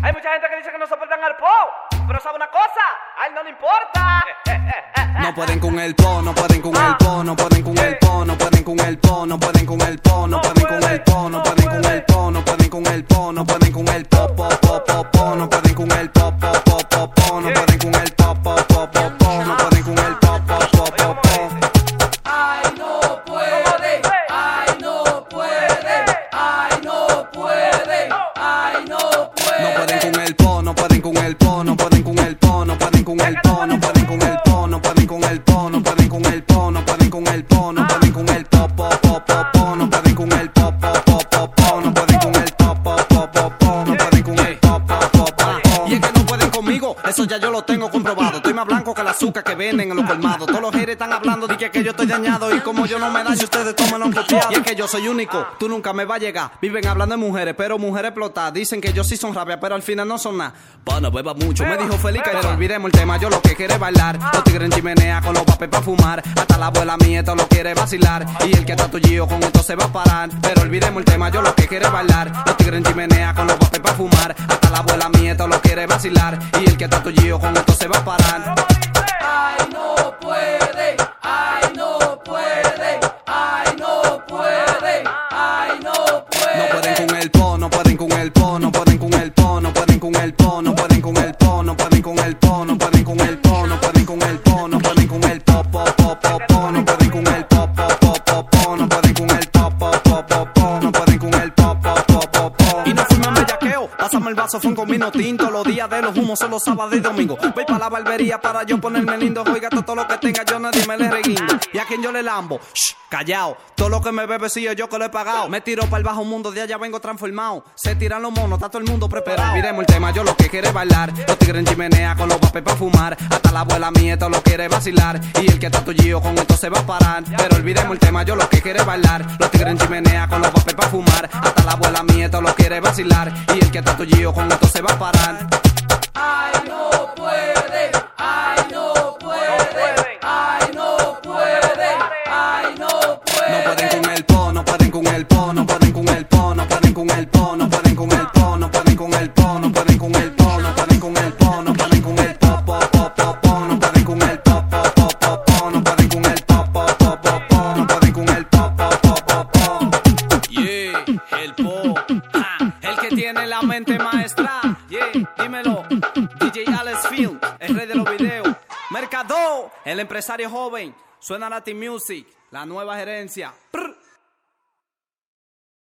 Hay mucha gente que dice que no soportan al po, pero sabe una cosa, a él no le importa. No pueden con el po, no pueden con el po, no pueden con el po, no pueden con el po, no pueden con el po, el bono tengo comprobado. Estoy más blanco que el azúcar que venden en los colmados. Todos los haters están hablando de que, que yo estoy dañado y como yo no me daño, ustedes toman un copiado. Y es que yo soy único, tú nunca me vas a llegar. Viven hablando de mujeres, pero mujeres explotadas. Dicen que yo sí son rabia, pero al final no son nada. Pana, beba mucho, me dijo Felica, pero olvidemos el tema. Yo lo que quiere es bailar. Los tigres en chimenea con los papes para fumar. Hasta la abuela mía esto lo quiere vacilar. Y el que está tuyo con esto se va a parar. Pero olvidemos el tema, yo lo que quiere es bailar. Los tigres en chimenea con los papes para fumar. Hasta la abuela mía esto lo quiere vacilar. Y el que está tuyo con esto se va a parar. Ay, no puede, ay, no puede, ay, no puede, ay, no No puede. pueden con el po, no pueden con el pásame el vaso, fue un comino tinto, los días de los humos son los sábados y domingos. Voy para la barbería para yo ponerme lindo, oiga todo lo que tenga, yo nadie me le reguindo. Y a quien yo le lambo, shh, callao, todo lo que me bebe sí yo que lo he pagado. Me tiro para el bajo mundo, de allá vengo transformado. Se tiran los monos, está todo el mundo preparado. Miremos el tema, yo lo que quiere bailar. Los tigres en chimenea con los papes para fumar. Hasta la abuela mía esto lo quiere vacilar. Y el que está tuyo con esto se va a parar. Pero olvidemos el tema, yo lo que quiere bailar. Los tigres en chimenea con los papes para fumar. Hasta la abuela mía esto lo quiere vacilar. Y el que está tuyo con esto se va a parar. La mente maestra. Yeah, dímelo. DJ Alex Field, el rey de los videos. Mercado, el empresario joven. Suena Latin Music, la nueva gerencia.